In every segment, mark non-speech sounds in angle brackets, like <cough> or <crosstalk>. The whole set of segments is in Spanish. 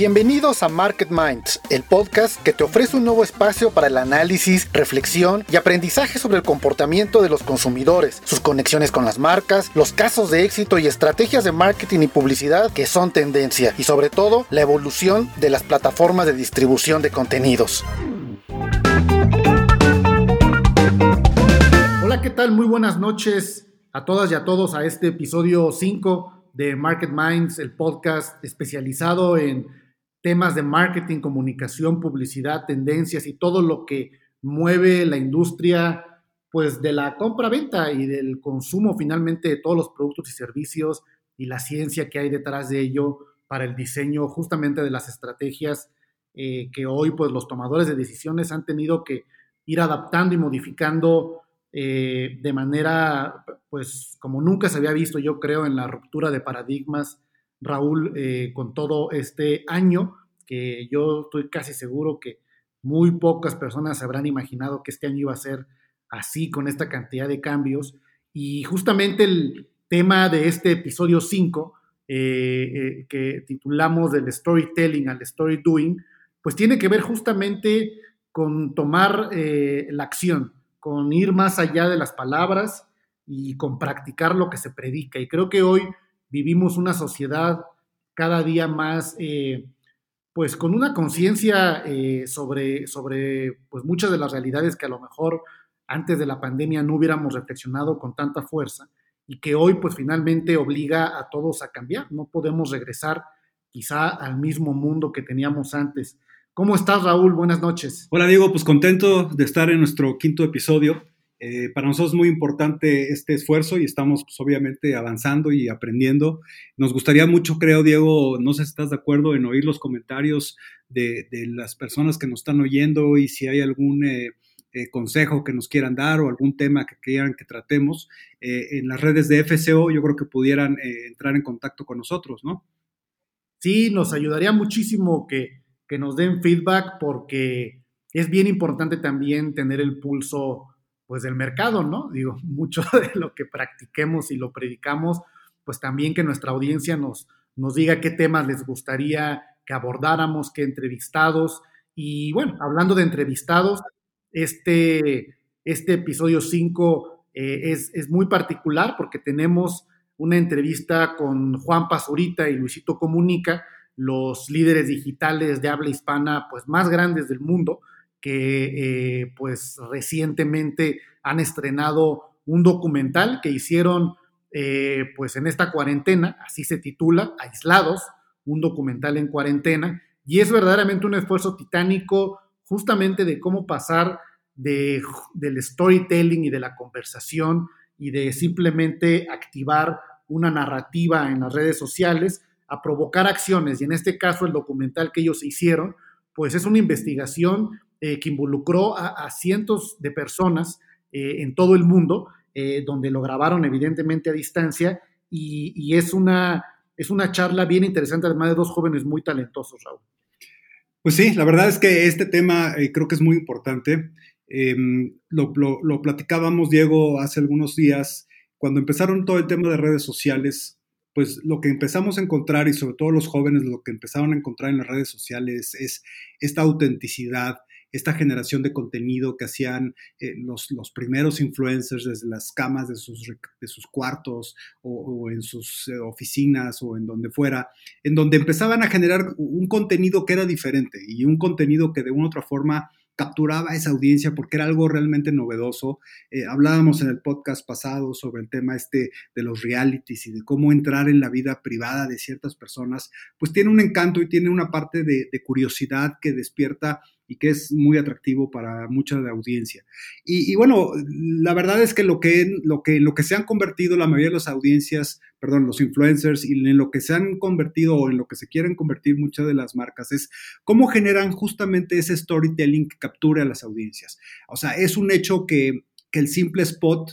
Bienvenidos a Market Minds, el podcast que te ofrece un nuevo espacio para el análisis, reflexión y aprendizaje sobre el comportamiento de los consumidores, sus conexiones con las marcas, los casos de éxito y estrategias de marketing y publicidad que son tendencia y sobre todo la evolución de las plataformas de distribución de contenidos. Hola, ¿qué tal? Muy buenas noches a todas y a todos a este episodio 5 de Market Minds, el podcast especializado en temas de marketing, comunicación, publicidad, tendencias y todo lo que mueve la industria pues de la compra-venta y del consumo finalmente de todos los productos y servicios y la ciencia que hay detrás de ello para el diseño justamente de las estrategias eh, que hoy pues los tomadores de decisiones han tenido que ir adaptando y modificando eh, de manera pues como nunca se había visto yo creo en la ruptura de paradigmas Raúl, eh, con todo este año, que yo estoy casi seguro que muy pocas personas habrán imaginado que este año iba a ser así, con esta cantidad de cambios. Y justamente el tema de este episodio 5, eh, eh, que titulamos del storytelling al story doing, pues tiene que ver justamente con tomar la acción, con ir más allá de las palabras y con practicar lo que se predica. Y creo que hoy vivimos una sociedad cada día más, eh, pues con una conciencia eh, sobre, sobre pues muchas de las realidades que a lo mejor antes de la pandemia no hubiéramos reflexionado con tanta fuerza y que hoy pues finalmente obliga a todos a cambiar. No podemos regresar quizá al mismo mundo que teníamos antes. ¿Cómo estás, Raúl? Buenas noches. Hola, Diego. Pues contento de estar en nuestro quinto episodio. Eh, para nosotros es muy importante este esfuerzo y estamos pues, obviamente avanzando y aprendiendo. Nos gustaría mucho, creo, Diego, no sé si estás de acuerdo en oír los comentarios de, las personas que nos están oyendo y si hay algún eh, eh, consejo que nos quieran dar o algún tema que quieran que tratemos en las redes de FCO, yo creo que pudieran entrar en contacto con nosotros, ¿no? Sí, nos ayudaría muchísimo que, que nos den feedback porque es bien importante también tener el pulso pues del mercado, ¿no? Digo, <laughs> mucho de lo que practiquemos y lo predicamos, pues también que nuestra audiencia nos, nos diga qué temas les gustaría que abordáramos, qué entrevistados. Y bueno, hablando de entrevistados, este, este episodio 5 eh, es, es, muy particular porque tenemos una entrevista con Juan Pazurita y Luisito Comunica, los líderes digitales de habla hispana pues más grandes del mundo, que eh, pues recientemente han estrenado un documental que hicieron eh, pues en esta cuarentena, así se titula, Aislados, un documental en cuarentena, y es verdaderamente un esfuerzo titánico justamente de cómo pasar de, del storytelling y de la conversación y de simplemente activar una narrativa en las redes sociales a provocar acciones. Y en este caso el documental que ellos hicieron, pues es una investigación eh, que involucró a, cientos de personas eh, en todo el mundo, eh, donde lo grabaron evidentemente a distancia y, es, una, es una charla bien interesante, además de dos jóvenes muy talentosos, Raúl. Pues sí, la verdad es que este tema creo que es muy importante. Em, lo, lo, platicábamos, Diego, hace algunos días, cuando empezaron todo el tema de redes sociales, pues lo que empezamos a encontrar, y sobre todo los jóvenes, lo que empezaron a encontrar en las redes sociales es esta autenticidad, esta generación de contenido que hacían eh, los, primeros influencers desde las camas de sus, cuartos o, en sus eh, oficinas o en donde fuera, en donde empezaban a generar un contenido que era diferente y un contenido que de una u otra forma capturaba esa audiencia porque era algo realmente novedoso. Eh, hablábamos en el podcast pasado sobre el tema este de los realities y de cómo entrar en la vida privada de ciertas personas, pues tiene un encanto y tiene una parte de, de curiosidad que despierta y que es muy atractivo para mucha de audiencia. Y, bueno, la verdad es que lo que, lo, que, lo que se han convertido la mayoría de las audiencias, perdón, los influencers, y en lo que se han convertido o en lo que se quieren convertir muchas de las marcas es cómo generan justamente ese storytelling que capture a las audiencias. O sea, es un hecho que el simple spot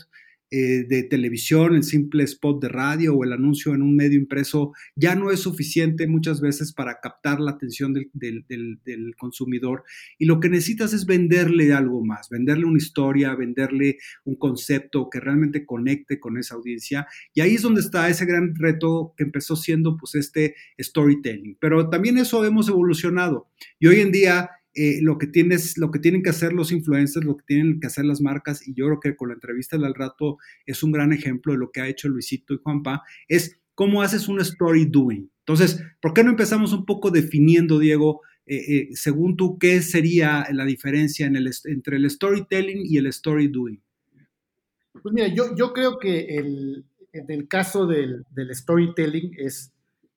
eh, de televisión, el simple spot de radio o el anuncio en un medio impreso ya no es suficiente muchas veces para captar la atención del, del, consumidor. Y lo que necesitas es venderle algo más, venderle una historia, venderle un concepto que realmente conecte con esa audiencia. Y ahí es donde está ese gran reto que empezó siendo pues este storytelling. Pero también eso hemos evolucionado. Y hoy en día eh, lo, que tienes, lo que tienen que hacer los influencers, lo que tienen que hacer las marcas, y yo creo que con la entrevista del rato es un gran ejemplo de lo que ha hecho Luisito y Juanpa, es cómo haces un story doing. Entonces, ¿por qué no empezamos un poco definiendo, Diego, eh, eh, según tú, qué sería la diferencia entre el storytelling y el story doing? Pues mira, yo, yo creo que el, en el caso del, del storytelling es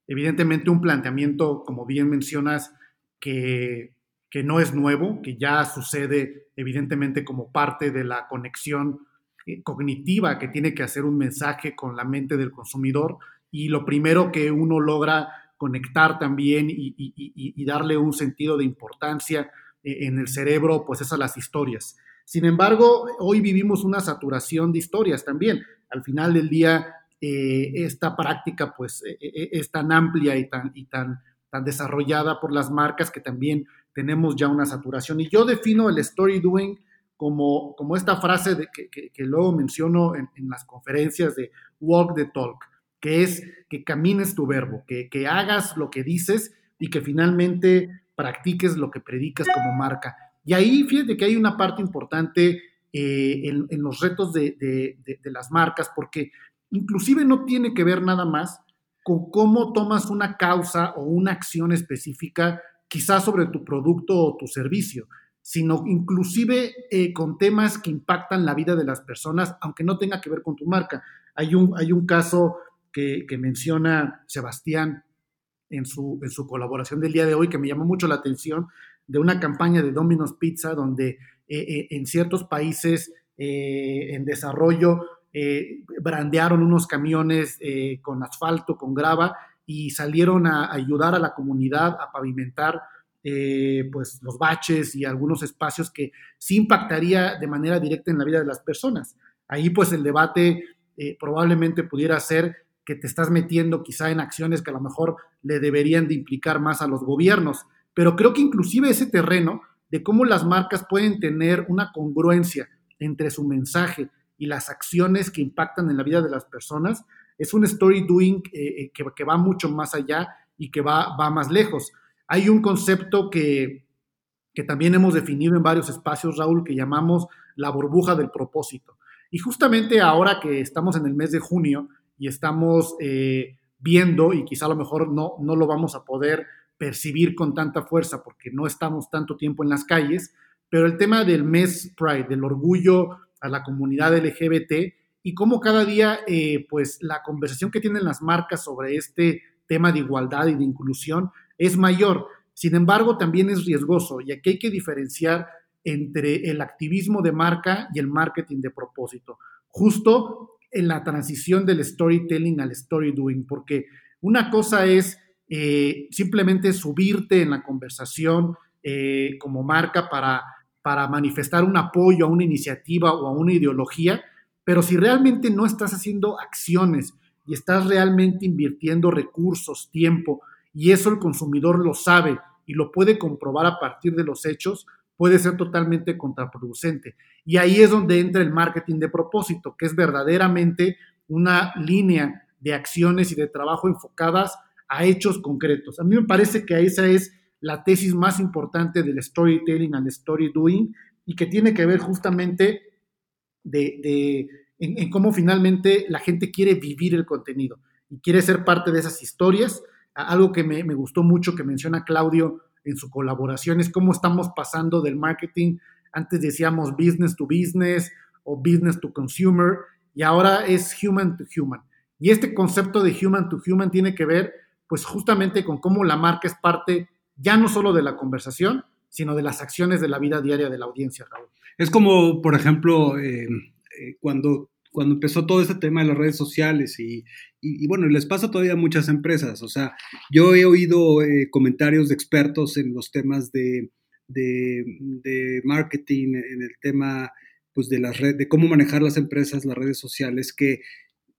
evidentemente un planteamiento, como bien mencionas, que que no es nuevo, que ya sucede evidentemente como parte de la conexión eh, cognitiva que tiene que hacer un mensaje con la mente del consumidor y lo primero que uno logra conectar también y, darle un sentido de importancia eh, en el cerebro, pues es a las historias. Sin embargo, hoy vivimos una saturación de historias también. Al final del día, eh, esta práctica pues es tan amplia y tan, desarrollada por las marcas que también tenemos ya una saturación. Y yo defino el story doing como, como esta frase que, que, luego menciono en, las conferencias de walk the talk, que es que camines tu verbo, que, que hagas lo que dices y que finalmente practiques lo que predicas como marca. Y ahí fíjate que hay una parte importante eh, en, en, los retos de, de, de, las marcas, porque inclusive no tiene que ver nada más con cómo tomas una causa o una acción específica quizás sobre tu producto o tu servicio, sino inclusive eh, con temas que impactan la vida de las personas, aunque no tenga que ver con tu marca. Hay un, hay un caso que, menciona Sebastián en su, en su colaboración del día de hoy que me llamó mucho la atención, de una campaña de Domino's Pizza donde eh, eh, en ciertos países en desarrollo brandearon unos camiones con asfalto, con grava, y salieron a ayudar a la comunidad a pavimentar eh, pues los baches y algunos espacios que sí impactaría de manera directa en la vida de las personas. Ahí pues el debate eh, probablemente pudiera ser que te estás metiendo quizá en acciones que a lo mejor le deberían de implicar más a los gobiernos, pero creo que inclusive ese terreno de cómo las marcas pueden tener una congruencia entre su mensaje y las acciones que impactan en la vida de las personas, es un story doing eh, eh, que, va mucho más allá y que va, más lejos. Hay un concepto que, que también hemos definido en varios espacios, Raúl, que llamamos la burbuja del propósito. Y justamente ahora que estamos en el mes de junio y estamos eh, viendo, y quizá a lo mejor no, no lo vamos a poder percibir con tanta fuerza porque no estamos tanto tiempo en las calles, pero el tema del mes Pride, del orgullo a la comunidad LGBT, y cómo cada día, eh, pues, la conversación que tienen las marcas sobre este tema de igualdad y de inclusión es mayor. Sin embargo, también es riesgoso y aquí hay que diferenciar entre el activismo de marca y el marketing de propósito, justo en la transición del storytelling al story doing, porque una cosa es eh, simplemente subirte en la conversación eh, como marca para, para manifestar un apoyo a una iniciativa o a una ideología, pero si realmente no estás haciendo acciones y estás realmente invirtiendo recursos, tiempo, y eso el consumidor lo sabe y lo puede comprobar a partir de los hechos, puede ser totalmente contraproducente. Y ahí es donde entra el marketing de propósito, que es verdaderamente una línea de acciones y de trabajo enfocadas a hechos concretos. A mí me parece que esa es la tesis más importante del storytelling and story doing y que tiene que ver justamente de, en, cómo finalmente la gente quiere vivir el contenido y quiere ser parte de esas historias. Algo que me, gustó mucho que menciona Claudio en su colaboración es cómo estamos pasando del marketing. Antes decíamos business to business o business to consumer y ahora es human to human. Y este concepto de human to human tiene que ver pues justamente con cómo la marca es parte ya no solo de la conversación, sino de las acciones de la vida diaria de la audiencia, Raúl. Es como, por ejemplo, eh, eh, cuando, cuando empezó todo este tema de las redes sociales y, y, bueno, les pasa todavía a muchas empresas. O sea, yo he oído eh, comentarios de expertos en los temas de, marketing, en el tema pues de las redes, de cómo manejar las empresas, las redes sociales, que,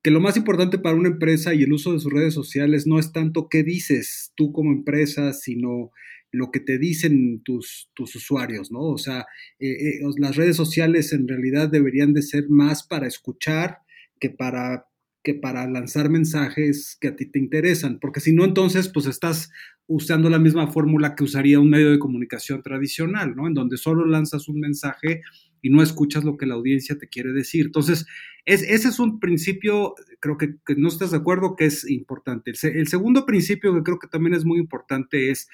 que lo más importante para una empresa y el uso de sus redes sociales no es tanto qué dices tú como empresa, sino lo que te dicen tus, tus usuarios, ¿no? O sea, eh, eh, las redes sociales en realidad deberían de ser más para escuchar que para que para lanzar mensajes que a ti te interesan, porque si no, entonces, pues estás usando la misma fórmula que usaría un medio de comunicación tradicional, ¿no? En donde solo lanzas un mensaje y no escuchas lo que la audiencia te quiere decir. Entonces, es, ese es un principio, creo que, no estás de acuerdo, que es importante. El, segundo principio que creo que también es muy importante es,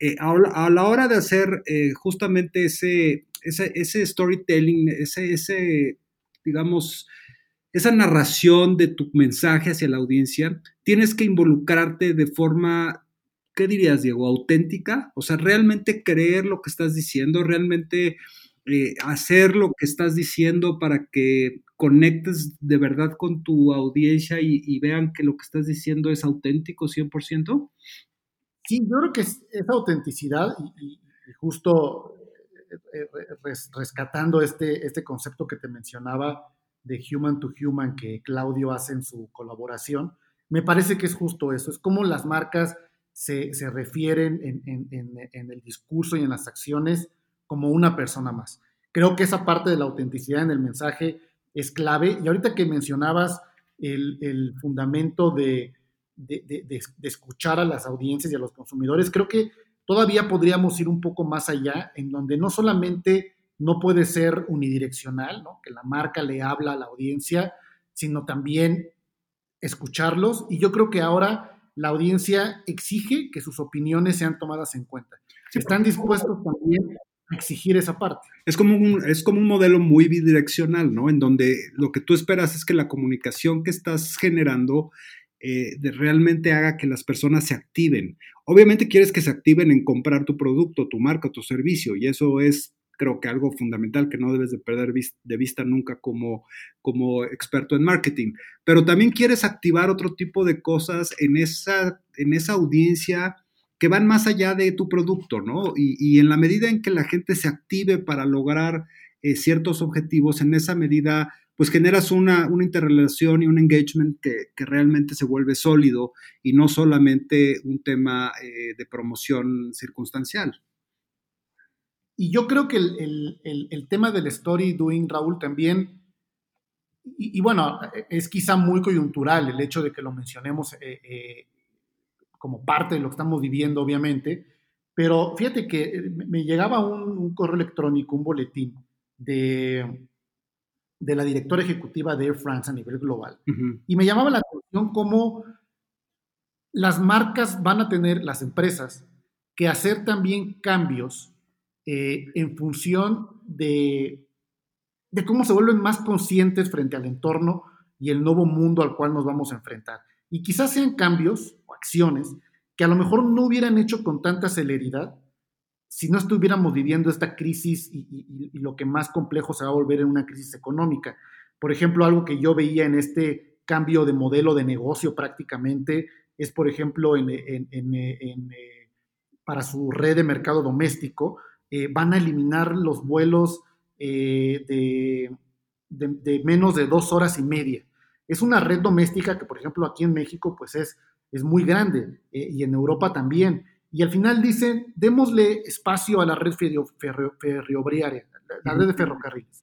eh, a, la hora de hacer eh, justamente ese, ese, ese storytelling, ese, ese digamos, esa narración de tu mensaje hacia la audiencia, tienes que involucrarte de forma, ¿qué dirías, Diego? Auténtica, o sea, realmente creer lo que estás diciendo, realmente eh, hacer lo que estás diciendo para que conectes de verdad con tu audiencia y, vean que lo que estás diciendo es auténtico 100%? Sí, yo creo que es, esa autenticidad y, justo eh, eh, rescatando este, este concepto que te mencionaba, de Human to Human que Claudio hace en su colaboración, me parece que es justo eso, es como las marcas se, refieren en, el discurso y en las acciones como una persona más. Creo que esa parte de la autenticidad en el mensaje es clave. Y ahorita que mencionabas el, fundamento de, de, escuchar a las audiencias y a los consumidores, creo que todavía podríamos ir un poco más allá, en donde no solamente no puede ser unidireccional, ¿no? que la marca le habla a la audiencia, sino también escucharlos. Y yo creo que ahora la audiencia exige que sus opiniones sean tomadas en cuenta. Están dispuestos también a exigir esa parte. Es como, un, es como un modelo muy bidireccional, ¿no? En donde lo que tú esperas es que la comunicación que estás generando eh, realmente haga que las personas se activen. Obviamente quieres que se activen en comprar tu producto, tu marca, tu servicio, y eso es creo que algo fundamental que no debes de perder de vista nunca como, como experto en marketing. Pero también quieres activar otro tipo de cosas en esa, en esa audiencia que van más allá de tu producto, ¿no? Y, en la medida en que la gente se active para lograr eh, ciertos objetivos, en esa medida pues generas una, una interrelación y un engagement que, realmente se vuelve sólido y no solamente un tema eh, de promoción circunstancial. Y yo creo que el, tema del story doing, Raúl, también, y, bueno, es quizá muy coyuntural el hecho de que lo mencionemos eh, eh, como parte de lo que estamos viviendo, obviamente, pero fíjate que me llegaba un, correo electrónico, un boletín de, de, la directora ejecutiva de Air France a nivel global, y me llamaba la atención cómo las marcas van a tener, las empresas, que hacer también cambios eh, en función de, de cómo se vuelven más conscientes frente al entorno y el nuevo mundo al cual nos vamos a enfrentar. Y quizás sean cambios o acciones que a lo mejor no hubieran hecho con tanta celeridad si no estuviéramos viviendo esta crisis y, lo que más complejo se va a volver en una crisis económica. Por ejemplo, algo que yo veía en este cambio de modelo de negocio prácticamente es, por ejemplo, en, eh, para su red de mercado doméstico, eh, van a eliminar los vuelos eh, de, menos de dos horas y media. Es una red doméstica que, por ejemplo, aquí en México, pues es, es muy grande eh, y en Europa también. Y al final dicen, démosle espacio a la red ferroviaria, la red de ferrocarriles.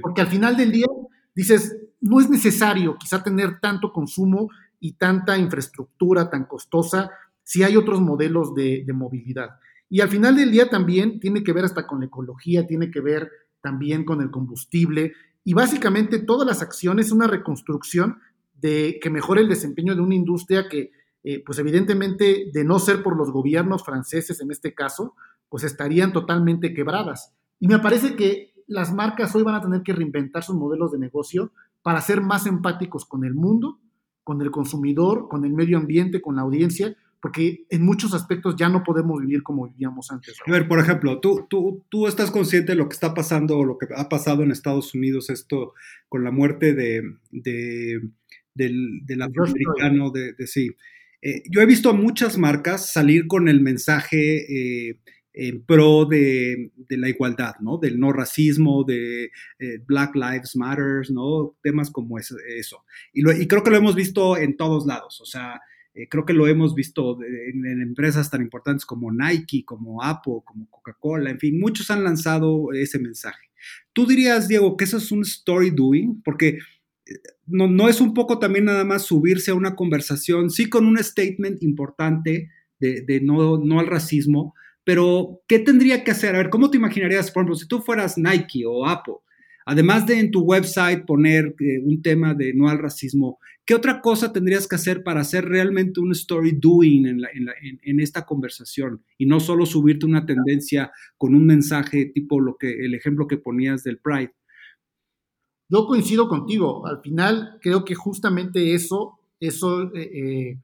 Porque al final del día dices, no es necesario quizá tener tanto consumo y tanta infraestructura tan costosa si hay otros modelos de movilidad. Y al final del día también tiene que ver hasta con la ecología, tiene que ver también con el combustible y básicamente todas las acciones, una reconstrucción de que mejore el desempeño de una industria que, eh, pues evidentemente, de no ser por los gobiernos franceses en este caso, pues estarían totalmente quebradas. Y me parece que las marcas hoy van a tener que reinventar sus modelos de negocio para ser más empáticos con el mundo, con el consumidor, con el medio ambiente, con la audiencia, porque en muchos aspectos ya no podemos vivir como vivíamos antes. A ver, por ejemplo, ¿tú, tú, tú estás consciente de lo que está pasando o lo que ha pasado en Estados Unidos, esto con la muerte de, de del, afroamericano, de, sí. Eh, yo he visto a muchas marcas salir con el mensaje, eh, en pro de, la igualdad, ¿no? Del no racismo, de eh, Black Lives Matter, ¿no? Temas como eso. Y, creo que lo hemos visto en todos lados, o sea, creo que lo hemos visto en, empresas tan importantes como Nike, como Apple, como Coca-Cola, en fin, muchos han lanzado ese mensaje. ¿Tú dirías, Diego, que eso es un story doing? Porque no, no es un poco también nada más subirse a una conversación, sí con un statement importante de, de no, no al racismo, pero, ¿qué tendría que hacer? A ver, ¿cómo te imaginarías, por ejemplo, si tú fueras Nike o Apple, además de en tu website poner eh, un tema de no al racismo, ¿qué otra cosa tendrías que hacer para hacer realmente un story doing en, esta conversación y no solo subirte una tendencia con un mensaje tipo lo que el ejemplo que ponías del Pride? Yo coincido contigo. Al final creo que justamente eso, eso eh, eh,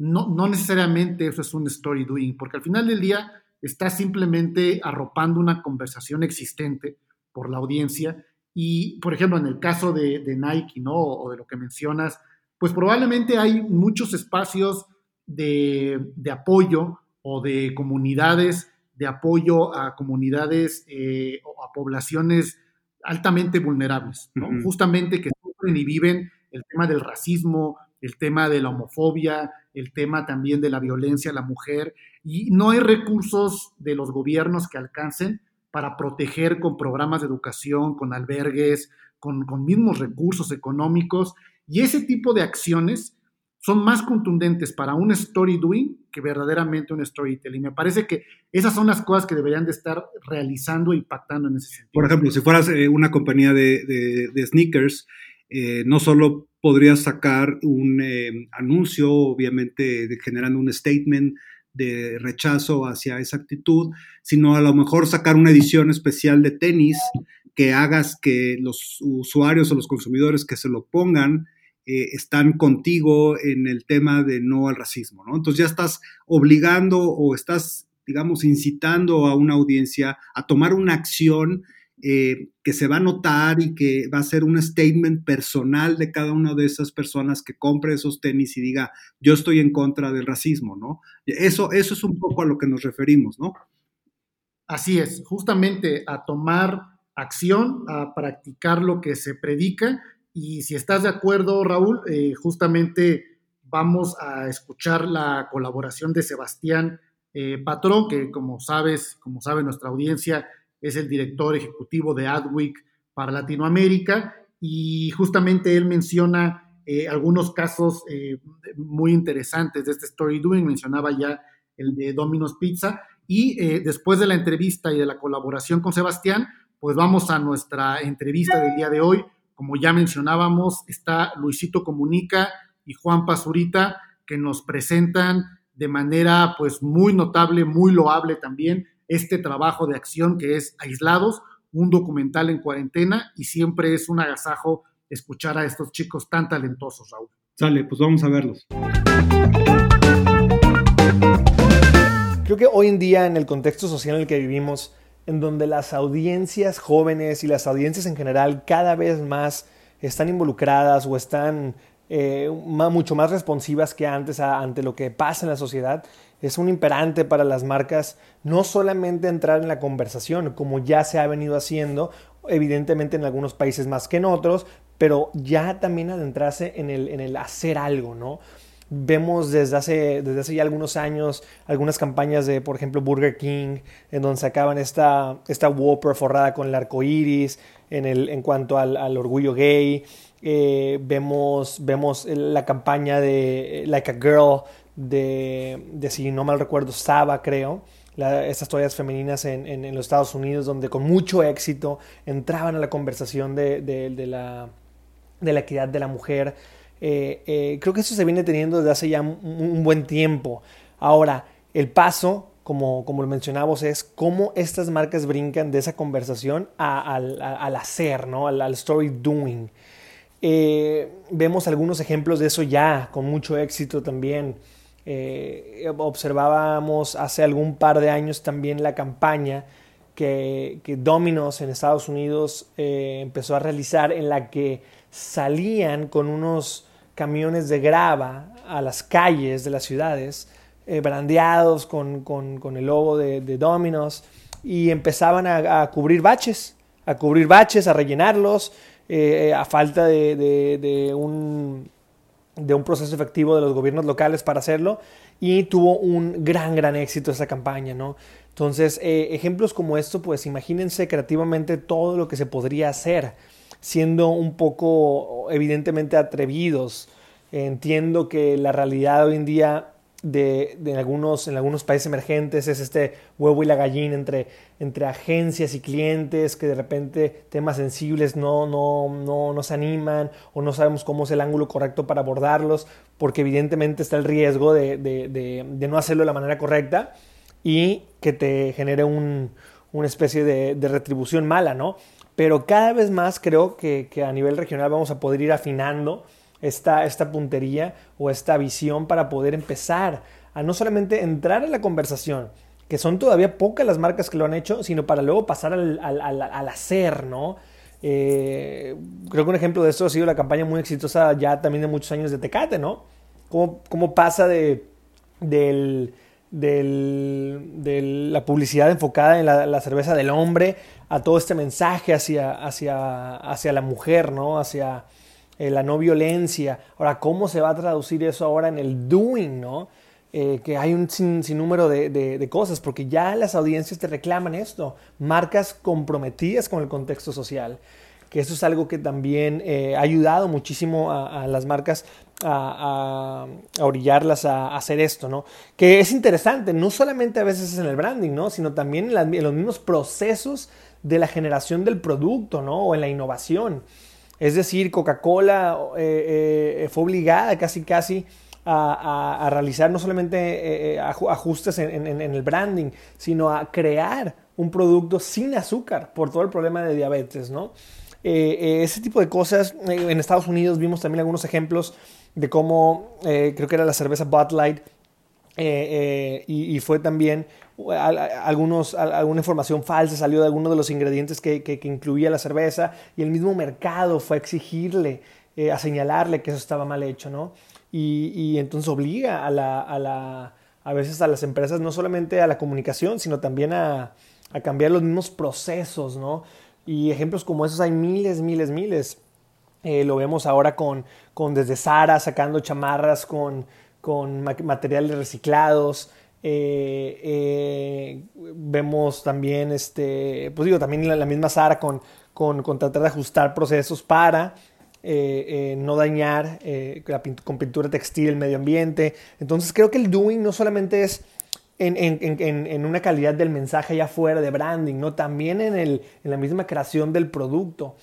no, no necesariamente eso es un story doing, porque al final del día está simplemente arropando una conversación existente por la audiencia. Y, por ejemplo, en el caso de, Nike, ¿no? O de lo que mencionas, pues probablemente hay muchos espacios de, apoyo o de comunidades, de apoyo a comunidades eh, o a poblaciones altamente vulnerables, ¿no? Justamente que sufren y viven el tema del racismo, el tema de la homofobia, el tema también de la violencia a la mujer, y no hay recursos de los gobiernos que alcancen para proteger con programas de educación, con albergues, con, mismos recursos económicos, y ese tipo de acciones son más contundentes para un story doing que verdaderamente un storytelling. Me parece que esas son las cosas que deberían de estar realizando e impactando en ese sentido. Por ejemplo, si fueras eh, una compañía de, sneakers, eh, no solo podrías sacar un eh, anuncio, obviamente generando un statement de rechazo hacia esa actitud, sino a lo mejor sacar una edición especial de tenis que hagas que los usuarios o los consumidores que se lo pongan eh, están contigo en el tema de no al racismo, ¿no? Entonces ya estás obligando o estás, digamos, incitando a una audiencia a tomar una acción eh, que se va a notar y que va a ser un statement personal de cada una de esas personas que compre esos tenis y diga, yo estoy en contra del racismo, ¿no? Eso, eso es un poco a lo que nos referimos, ¿no? Así es, justamente a tomar acción, a practicar lo que se predica y si estás de acuerdo, Raúl, eh, justamente vamos a escuchar la colaboración de Sebastián eh, Patrón, que como sabes, como sabe nuestra audiencia, es el director ejecutivo de Adweek para Latinoamérica. Y justamente él menciona eh, algunos casos eh, muy interesantes de este story doing, mencionaba ya el de Domino's Pizza. Y después de la entrevista y de la colaboración con Sebastián, pues vamos a nuestra entrevista del día de hoy. Como ya mencionábamos, está Luisito Comunica y Juan Pazurita que nos presentan de manera pues muy notable, muy loable también este trabajo de acción que es Aislados, un documental en cuarentena y siempre es un agasajo escuchar a estos chicos tan talentosos, Raúl. Sale, pues vamos a verlos. Creo que hoy en día en el contexto social en el que vivimos, en donde las audiencias jóvenes y las audiencias en general cada vez más están involucradas o están eh, mucho más responsivas que antes ante lo que pasa en la sociedad, es un imperante para las marcas no solamente entrar en la conversación, como ya se ha venido haciendo, evidentemente en algunos países más que en otros, pero ya también adentrarse en el, en el hacer algo, ¿no? Vemos desde hace, desde hace ya algunos años algunas campañas de, por ejemplo, Burger King, en donde sacaban esta, esta Whopper forrada con el arco iris, en, el, en cuanto al, al orgullo gay. Eh, vemos, vemos la campaña de Like a Girl, de, de si no mal recuerdo, Saba, creo, estas toallas femeninas en, en, los Estados Unidos, donde con mucho éxito entraban a la conversación de, de, la, de la, equidad de la mujer. Eh, eh, creo que eso se viene teniendo desde hace ya un, buen tiempo. Ahora, el paso, como, como lo es cómo estas marcas brincan de esa conversación al, al, hacer, ¿no? al, story doing. Eh, vemos algunos ejemplos de eso ya, con mucho éxito también. Observábamos hace algún par de años también la campaña que, que Domino's en Estados Unidos empezó a realizar en la que salían con unos camiones de grava a las calles de las ciudades eh, brandeados con, el logo de, Domino's y empezaban a, cubrir baches, a cubrir baches, a rellenarlos, eh, a falta de, un, de un proceso efectivo de los gobiernos locales para hacerlo y tuvo un gran, gran éxito esa campaña, ¿no? Entonces, eh, ejemplos como esto, pues imagínense creativamente todo lo que se podría hacer, siendo un poco evidentemente atrevidos. Entiendo que la realidad hoy en día de, algunos, en algunos países emergentes es este huevo y la gallina entre, entre agencias y clientes que de repente temas sensibles no, no, no, no animan o no sabemos cómo es el ángulo correcto para abordarlos porque evidentemente está el riesgo de, de, no hacerlo de la manera correcta y que te genere un, una especie de, retribución mala, ¿no? Pero cada vez más creo que, que a nivel regional vamos a poder ir afinando esta, esta puntería o esta visión para poder empezar a no solamente entrar en la conversación, que son todavía pocas las marcas que lo han hecho, sino para luego pasar al, al, hacer, ¿no? Eh, creo que un ejemplo de esto ha sido la campaña muy exitosa ya también de muchos años de Tecate, ¿no? Cómo, cómo pasa de, del, de la publicidad enfocada en la, cerveza del hombre a todo este mensaje hacia, hacia, hacia la mujer, ¿no? Hacia, eh, la no violencia. Ahora, ¿cómo se va a traducir eso ahora en el doing, no? Eh, que hay un sinnúmero de, cosas, porque ya las audiencias te reclaman esto, marcas comprometidas con el contexto social, que eso es algo que también eh, ha ayudado muchísimo a, las marcas a, orillarlas a, hacer esto, ¿no? Que es interesante, no solamente a veces en el branding, ¿no? Sino también en, los mismos procesos de la generación del producto, ¿no? O en la innovación. Es decir, Coca-Cola eh, eh, fue obligada casi casi a, realizar no solamente ajustes en, el branding, sino a crear un producto sin azúcar por todo el problema de diabetes, ¿no? Ese tipo de cosas. en Estados Unidos vimos también algunos ejemplos de cómo, creo que era la cerveza Bud Light, y, fue también algunos, alguna información falsa salió de alguno de los ingredientes que, incluía la cerveza y el mismo mercado fue a exigirle, eh, a señalarle que eso estaba mal hecho, ¿no? Y, entonces obliga a, la, a, la, a veces a las empresas no solamente a la comunicación, sino también a, cambiar los mismos procesos, ¿no? Y ejemplos como esos hay miles, miles, miles. Eh, lo vemos ahora con, con desde Sara sacando chamarras con, con materiales reciclados. Eh, eh, vemos también, este, pues digo, también la, misma Sara con, con, tratar de ajustar procesos para no dañar con pintura textil el medio ambiente. Entonces creo que el doing no solamente es en, en, en, una calidad del mensaje allá afuera de branding, ¿no? también en, el, en la misma creación del producto.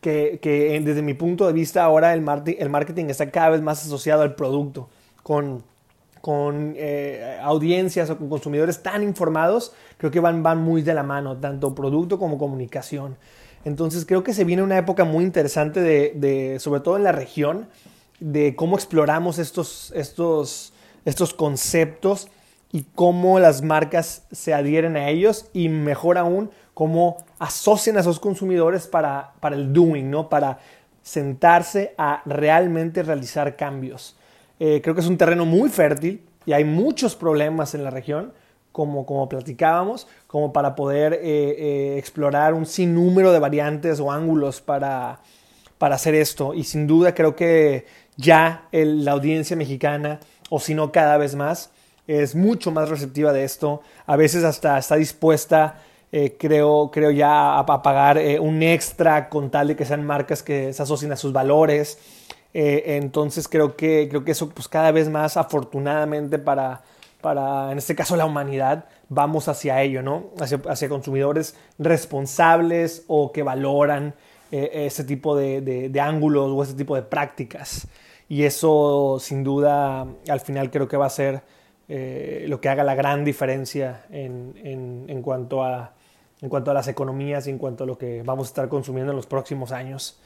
Que, que desde mi punto de vista ahora el marketing, el marketing está cada vez más asociado al producto, con con eh, audiencias o con consumidores tan informados, creo que van, van muy de la mano, tanto producto como comunicación. Entonces creo que se viene una época muy interesante de, sobre todo en la región, de cómo exploramos estos, estos, estos conceptos y cómo las marcas se adhieren a ellos y mejor aún, cómo asocian a esos consumidores para, para el doing, ¿no? para sentarse a realmente realizar cambios. Eh, creo que es un terreno muy fértil y hay muchos problemas en la región, como, como platicábamos, como para poder eh, eh, explorar un sinnúmero de variantes o ángulos para, para hacer esto. Y sin duda creo que ya la audiencia mexicana, o si no cada vez más, es mucho más receptiva de esto. A veces hasta está dispuesta, creo, creo ya, a, pagar un extra con tal de que sean marcas que se asocien a sus valores. Eh, entonces creo que, creo que eso pues cada vez más afortunadamente para, para, en este caso, la humanidad, vamos hacia ello, ¿no? Hacia, consumidores responsables o que valoran eh, ese tipo de, de, ángulos o ese tipo de prácticas. Y eso, sin duda, al final creo que va a ser eh, lo que haga la gran diferencia en, en, en, cuanto a, en cuanto a las economías y en cuanto a lo que vamos a estar consumiendo en los próximos años.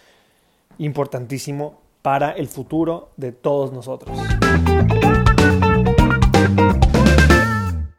Importantísimo para el futuro de todos nosotros.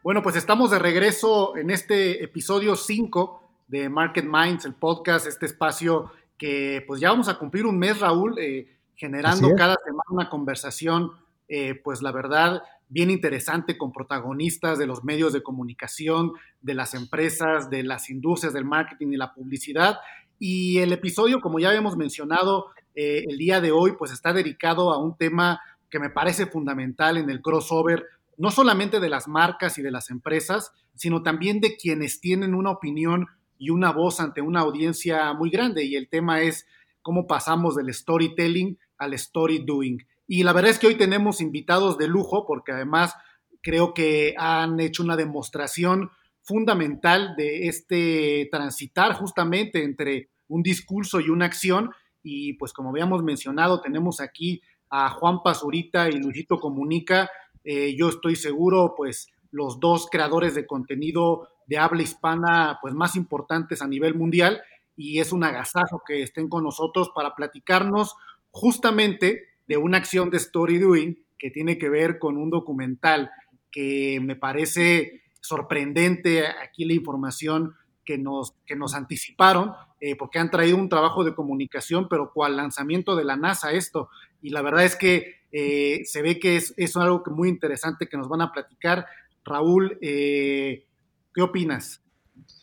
Bueno, pues estamos de regreso en este episodio 5 de Market Minds, el podcast, este espacio que pues ya vamos a cumplir un mes, Raúl, eh, generando cada semana una conversación eh, pues la verdad, bien interesante con protagonistas de los medios de comunicación, de las empresas, de las industrias del marketing y la publicidad. Y el episodio, como ya habíamos mencionado, eh, el día de hoy, pues está dedicado a un tema que me parece fundamental en el crossover, no solamente de las marcas y de las empresas, sino también de quienes tienen una opinión y una voz ante una audiencia muy grande. Y el tema es cómo pasamos del storytelling al story doing. Y la verdad es que hoy tenemos invitados de lujo, porque además creo que han hecho una demostración fundamental de este transitar justamente entre un discurso y una acción. Y pues como habíamos mencionado, tenemos aquí a Juan Pazurita y Luisito Comunica. Eh, yo estoy seguro, pues los dos creadores de contenido de habla hispana, pues más importantes a nivel mundial. Y es un agasajo que estén con nosotros para platicarnos justamente de una acción de story doing que tiene que ver con un documental que me parece sorprendente aquí la información que nos, que nos anticiparon, eh, porque han traído un trabajo de comunicación, pero cual lanzamiento de la NASA esto. Y la verdad es que eh, se ve que es, es, algo que muy interesante que nos van a platicar. Raúl, eh, ¿qué opinas?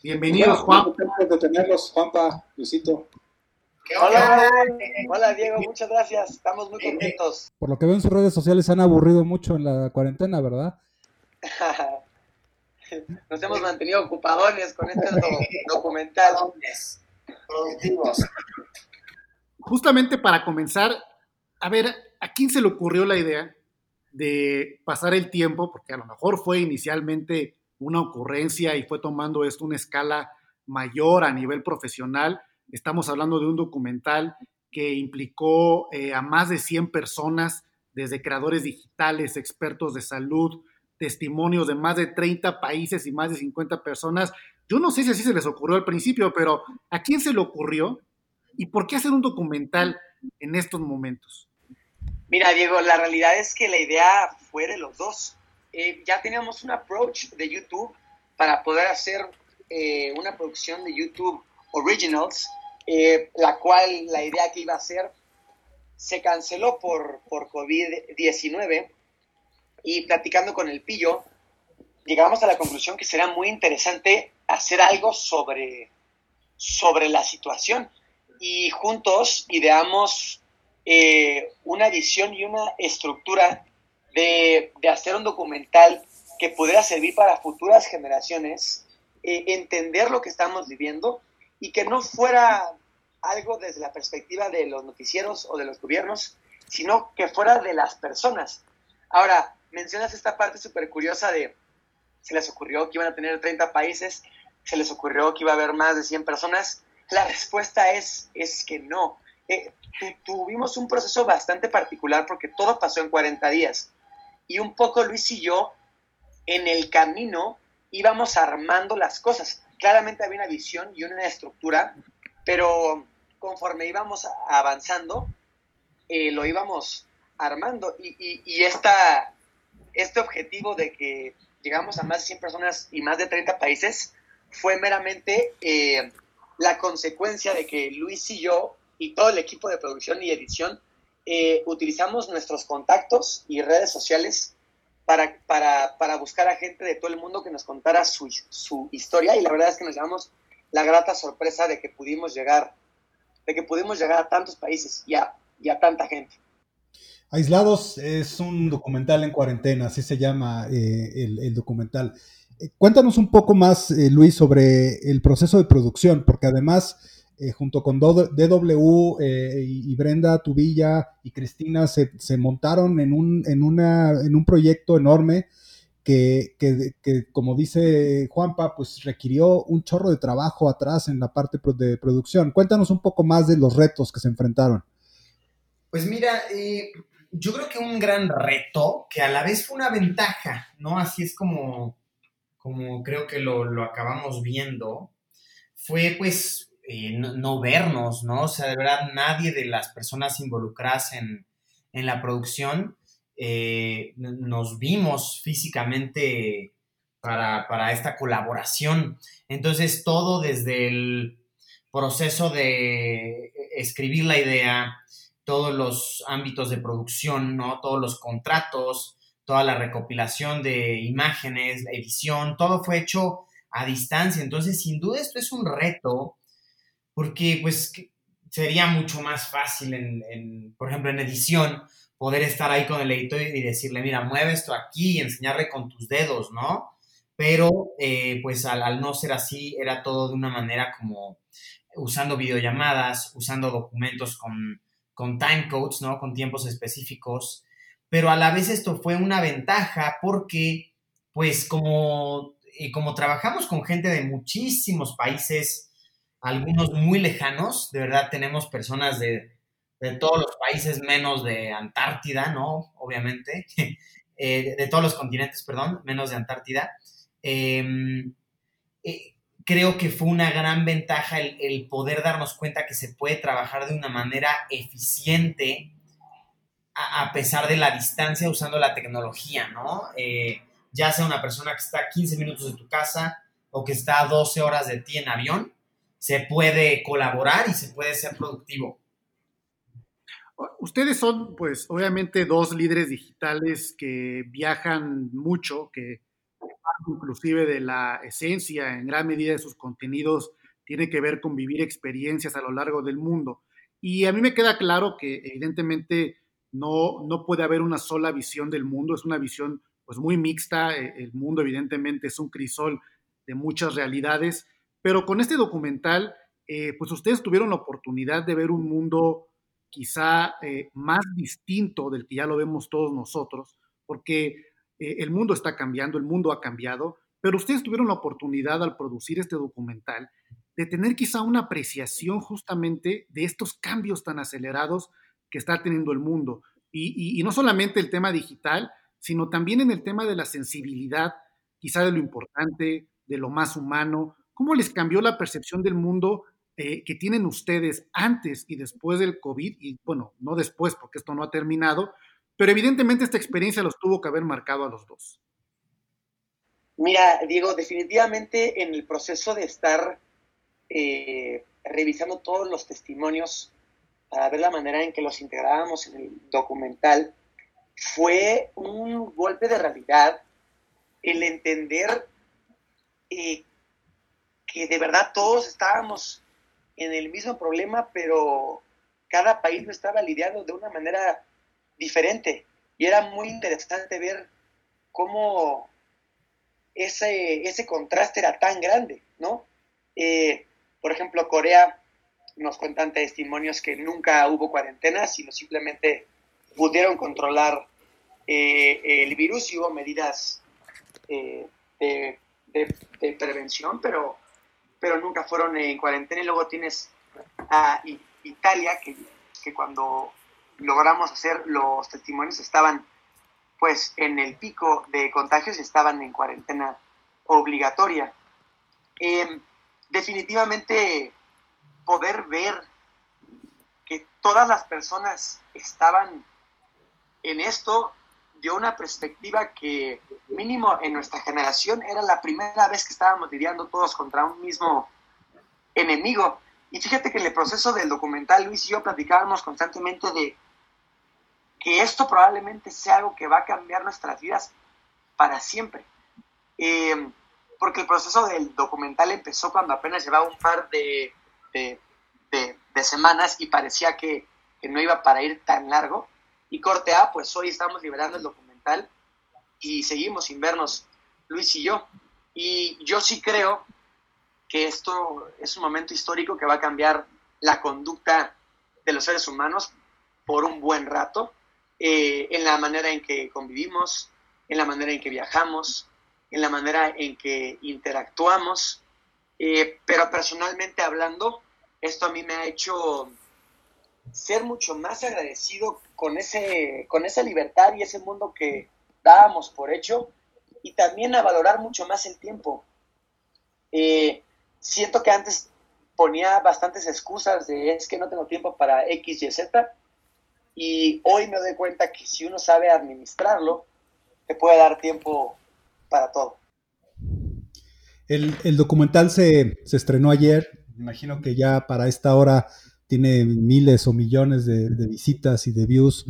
Bienvenidos, Juan. de tenerlos, Juanpa, Luisito. Hola, <laughs> hola Diego, muchas gracias. Estamos muy contentos. <laughs> Por lo que veo en sus redes sociales se han aburrido mucho en la cuarentena, ¿verdad? <laughs> Nos hemos mantenido ocupadones con este documental. Justamente para comenzar, a ver, ¿a quién se le ocurrió la idea de pasar el tiempo? Porque a lo mejor fue inicialmente una ocurrencia y fue tomando esto una escala mayor a nivel profesional. Estamos hablando de un documental que implicó eh, a más de 100 personas, desde creadores digitales, expertos de salud, testimonios de más de 30 países y más de 50 personas. Yo no sé si así se les ocurrió al principio, pero ¿a quién se le ocurrió? ¿Y por qué hacer un documental en estos momentos? Mira, Diego, la realidad es que la idea fue de los dos. Eh, ya teníamos un approach de YouTube para poder hacer eh, una producción de YouTube Originals, eh, la cual la idea que iba a ser se canceló por, por COVID-19 y platicando con el pillo, llegamos a la conclusión que será muy interesante hacer algo sobre, sobre la situación. Y juntos ideamos eh, una visión y una estructura de, hacer un documental que pudiera servir para futuras generaciones, eh, entender lo que estamos viviendo y que no fuera algo desde la perspectiva de los noticieros o de los gobiernos, sino que fuera de las personas. Ahora, mencionas esta parte súper curiosa de, se les ocurrió que iban a tener 30 países, se les ocurrió que iba a haber más de 100 personas. La respuesta es, es que no. Eh, tuvimos un proceso bastante particular porque todo pasó en 40 días. Y un poco Luis y yo, en el camino, íbamos armando las cosas. Claramente había una visión y una estructura, pero conforme íbamos avanzando, eh, lo íbamos armando. Y, y, esta, este objetivo de que llegamos a más de 100 personas y más de 30 países fue meramente eh, la consecuencia de que Luis y yo y todo el equipo de producción y edición eh, utilizamos nuestros contactos y redes sociales para, para, para, buscar a gente de todo el mundo que nos contara su, su, historia y la verdad es que nos llevamos la grata sorpresa de que pudimos llegar, de que pudimos llegar a tantos países y a, y a tanta gente. Aislados es un documental en cuarentena, así se llama eh, el, documental. Eh, cuéntanos un poco más, eh, Luis, sobre el proceso de producción, porque además, junto con DW y Brenda Tubilla y Cristina, se, montaron en un, en, una, en un proyecto enorme que, que, como dice Juanpa, pues requirió un chorro de trabajo atrás en la parte de producción. Cuéntanos un poco más de los retos que se enfrentaron. Pues mira, yo creo que un gran reto que a la vez fue una ventaja, ¿no? Así es como, como creo que lo, acabamos viendo, fue pues eh, no, vernos, ¿no? O sea, de verdad nadie de las personas involucradas en, la producción eh, nos vimos físicamente para, para esta colaboración. Entonces, todo desde el proceso de escribir la idea, todos los ámbitos de producción, ¿no? Todos los contratos, toda la recopilación de imágenes, edición, todo fue hecho a distancia. Entonces, sin duda esto es un reto porque pues sería mucho más fácil, en, por ejemplo, en edición, poder estar ahí con el editor y decirle, mira, mueve esto aquí y enseñarle con tus dedos, ¿no? Pero eh, pues al, no ser así, era todo de una manera como usando videollamadas, usando documentos con, con time codes, ¿no? Con tiempos específicos. Pero a la vez esto fue una ventaja porque, pues como, como trabajamos con gente de muchísimos países, algunos muy lejanos, de verdad tenemos personas de, todos los países menos de Antártida, ¿no? Obviamente, <laughs> eh, de todos los continentes, perdón, menos de Antártida. Em, eh, creo que fue una gran ventaja el, poder darnos cuenta que se puede trabajar de una manera eficiente a, pesar de la distancia usando la tecnología, ¿no? Eh, ya sea una persona que está a 15 minutos de tu casa o que está a 12 horas de ti en avión, se puede colaborar y se puede ser productivo. Ustedes son, pues, obviamente dos líderes digitales que viajan mucho, que inclusive de la esencia, en gran medida de sus contenidos, tiene que ver con vivir experiencias a lo largo del mundo. Y a mí me queda claro que evidentemente no, no puede haber una sola visión del mundo, es una visión pues muy mixta, e, el mundo evidentemente es un crisol de muchas realidades, pero con este documental, eh, pues ustedes tuvieron la oportunidad de ver un mundo quizá eh, más distinto del que ya lo vemos todos nosotros, porque eh, el mundo está cambiando, el mundo ha cambiado, pero ustedes tuvieron la oportunidad al producir este documental de tener quizá una apreciación justamente de estos cambios tan acelerados que está teniendo el mundo. y no solamente el tema digital, sino también en el tema de la sensibilidad, quizá de lo importante, de lo más humano, ¿Cómo les cambió la percepción del mundo eh, que tienen ustedes antes y después del COVID? Y bueno, no después porque esto no ha terminado, pero evidentemente esta experiencia los tuvo que haber marcado a los dos. Mira, Diego, definitivamente en el proceso de estar eh, revisando todos los testimonios para ver la manera en que los integrábamos en el documental, fue un golpe de realidad el entender eh, que de verdad todos estábamos en el mismo problema, pero cada país lo estaba lidiando de una manera diferente. Y era muy interesante ver cómo ese, ese contraste era tan grande, ¿no? Eh, por ejemplo, Corea nos cuentan testimonios que nunca hubo cuarentena, sino simplemente pudieron controlar eh, el virus y hubo medidas eh, de, de, prevención, pero pero nunca fueron en cuarentena. Y luego tienes a Italia, que, que cuando logramos hacer los testimonios estaban pues en el pico de contagios y estaban en cuarentena obligatoria. Em, definitivamente poder ver que todas las personas estaban en esto dio una perspectiva que mínimo en nuestra generación era la primera vez que estábamos lidiando todos contra un mismo enemigo. Y fíjate que en el proceso del documental Luis y yo platicábamos constantemente de que esto probablemente sea algo que va a cambiar nuestras vidas para siempre. Eh, porque el proceso del documental empezó cuando apenas llevaba un par de, de, semanas y parecía que, que no iba para ir tan largo. Y corte A, pues hoy estamos liberando el documental y seguimos sin vernos, Luis y yo. Y yo sí creo que esto es un momento histórico que va a cambiar la conducta de los seres humanos por un buen rato, eh, en la manera en que convivimos, en la manera en que viajamos, en la manera en que interactuamos. Eh, pero personalmente hablando, esto a mí me ha hecho ser mucho más agradecido con, ese, con esa libertad y ese mundo que dábamos por hecho y también a valorar mucho más el tiempo. Eh, siento que antes ponía bastantes excusas de es que no tengo tiempo para X, Y, Z y hoy me doy cuenta que si uno sabe administrarlo, te puede dar tiempo para todo. El, documental se, se estrenó ayer, imagino que ya para esta hora tiene miles o millones de, visitas y de views.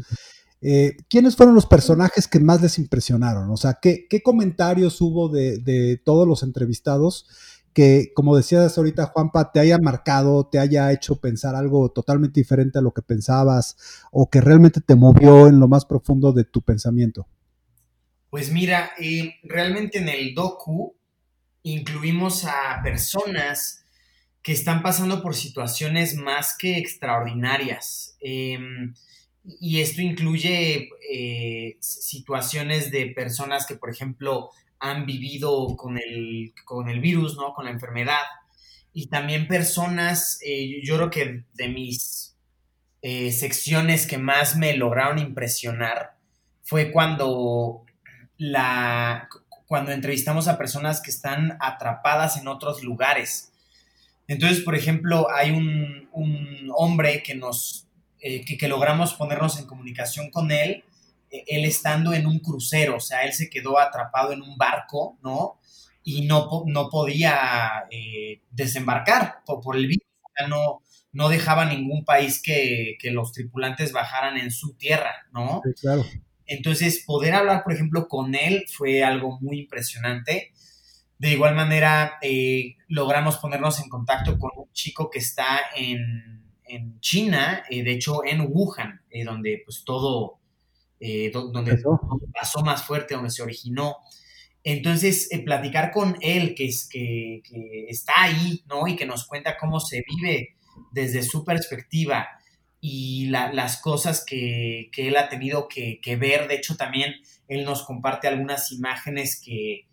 Eh, ¿Quiénes fueron los personajes que más les impresionaron? O sea, ¿qué, comentarios hubo de, todos los entrevistados que, como decías ahorita, Juanpa, te haya marcado, te haya hecho pensar algo totalmente diferente a lo que pensabas o que realmente te movió en lo más profundo de tu pensamiento? Pues mira, eh, realmente en el docu incluimos a personas que están pasando por situaciones más que extraordinarias. Em, y esto incluye eh, situaciones de personas que, por ejemplo, han vivido con el, con el virus, ¿no? Con la enfermedad. Y también personas, eh, yo creo que de mis eh, secciones que más me lograron impresionar fue cuando la cuando entrevistamos a personas que están atrapadas en otros lugares. Entonces, por ejemplo, hay un, hombre que nos eh, que, logramos ponernos en comunicación con él, eh, él estando en un crucero, o sea, él se quedó atrapado en un barco, ¿no? Y no, no podía eh, desembarcar por, el virus, no, no dejaba ningún país que, que, los tripulantes bajaran en su tierra, ¿no? Sí, claro. Entonces, poder hablar, por ejemplo, con él fue algo muy impresionante. De igual manera, eh, logramos ponernos en contacto con un chico que está en, China, eh, de hecho en Wuhan, eh, donde pues todo, donde pasó más fuerte, donde se originó. Entonces, platicar con él, que, es, que, que, está ahí, ¿no? Y que nos cuenta cómo se vive desde su perspectiva y las cosas que, él ha tenido que, ver. De hecho, también él nos comparte algunas imágenes que,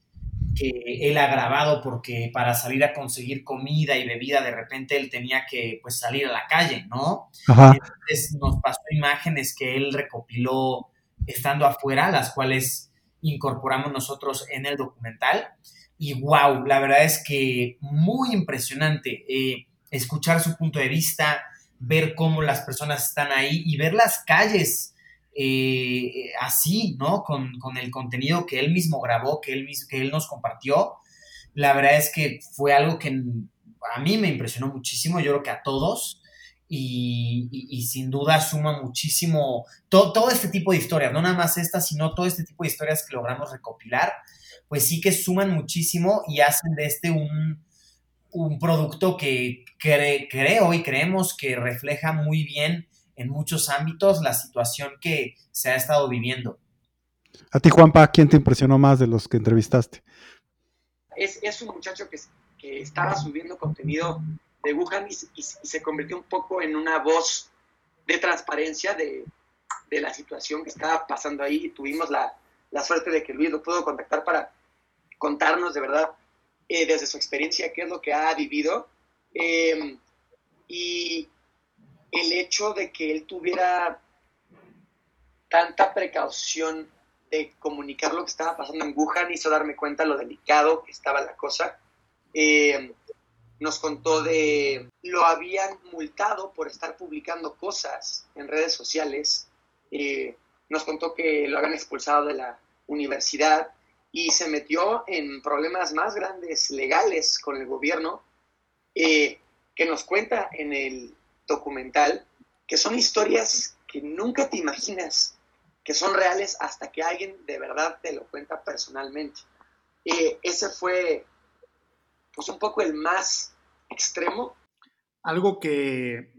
él ha grabado porque para salir a conseguir comida y bebida de repente él tenía que pues salir a la calle, ¿no? Entonces nos pasó imágenes que él recopiló estando afuera, las cuales incorporamos nosotros en el documental. Y wow, la verdad es que muy impresionante eh, escuchar su punto de vista, ver cómo las personas están ahí y ver las calles eh, así, ¿no? Con, el contenido que él mismo grabó, que él, que él nos compartió. La verdad es que fue algo que a mí me impresionó muchísimo, yo creo que a todos. Y, sin duda suma muchísimo todo, todo este tipo de historias, no nada más estas, sino todo este tipo de historias que logramos recopilar, pues sí que suman muchísimo y hacen de este un, un producto que creo y creemos que refleja muy bien en muchos ámbitos la situación que se ha estado viviendo. A ti, Juanpa, ¿quién te impresionó más de los que entrevistaste? Es, un muchacho que, que, estaba subiendo contenido de Wuhan y, se convirtió un poco en una voz de transparencia de, la situación que estaba pasando ahí. Tuvimos la, la suerte de que Luis lo pudo contactar para contarnos de verdad eh, desde su experiencia, qué es lo que ha vivido. Eh, y el hecho de que él tuviera tanta precaución de comunicar lo que estaba pasando en Wuhan hizo darme cuenta lo delicado que estaba la cosa. Eh, nos contó de lo habían multado por estar publicando cosas en redes sociales. nos contó que lo habían expulsado de la universidad y se metió en problemas más grandes legales con el gobierno, eh, que nos cuenta en el documental, que son historias que nunca te imaginas que son reales hasta que alguien de verdad te lo cuenta personalmente. Eh, ese fue pues un poco el más extremo. Algo que,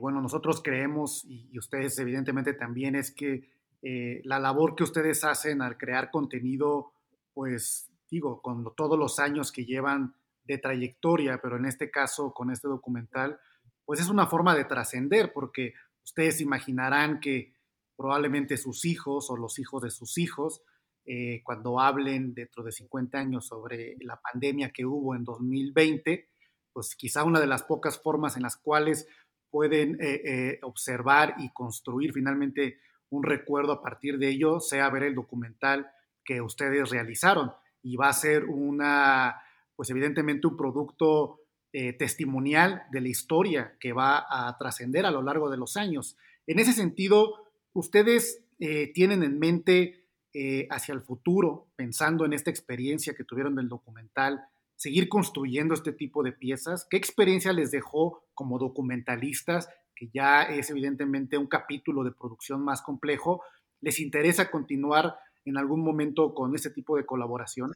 bueno, nosotros creemos y ustedes evidentemente también es que eh, la labor que ustedes hacen al crear contenido, pues digo, con todos los años que llevan de trayectoria, pero en este caso con este documental, pues es una forma de trascender, porque ustedes imaginarán que probablemente sus hijos o los hijos de sus hijos, eh, cuando hablen dentro de 50 años sobre la pandemia que hubo en 2020, pues quizá una de las pocas formas en las cuales pueden eh, observar y construir finalmente un recuerdo a partir de ello sea ver el documental que ustedes realizaron. Y va a ser una, pues evidentemente un producto eh, testimonial de la historia que va a trascender a lo largo de los años. En ese sentido, ustedes eh, tienen en mente eh, hacia el futuro, pensando en esta experiencia que tuvieron del documental, seguir construyendo este tipo de piezas? ¿Qué experiencia les dejó como documentalistas, que ya es evidentemente un capítulo de producción más complejo? ¿Les interesa continuar en algún momento con este tipo de colaboración?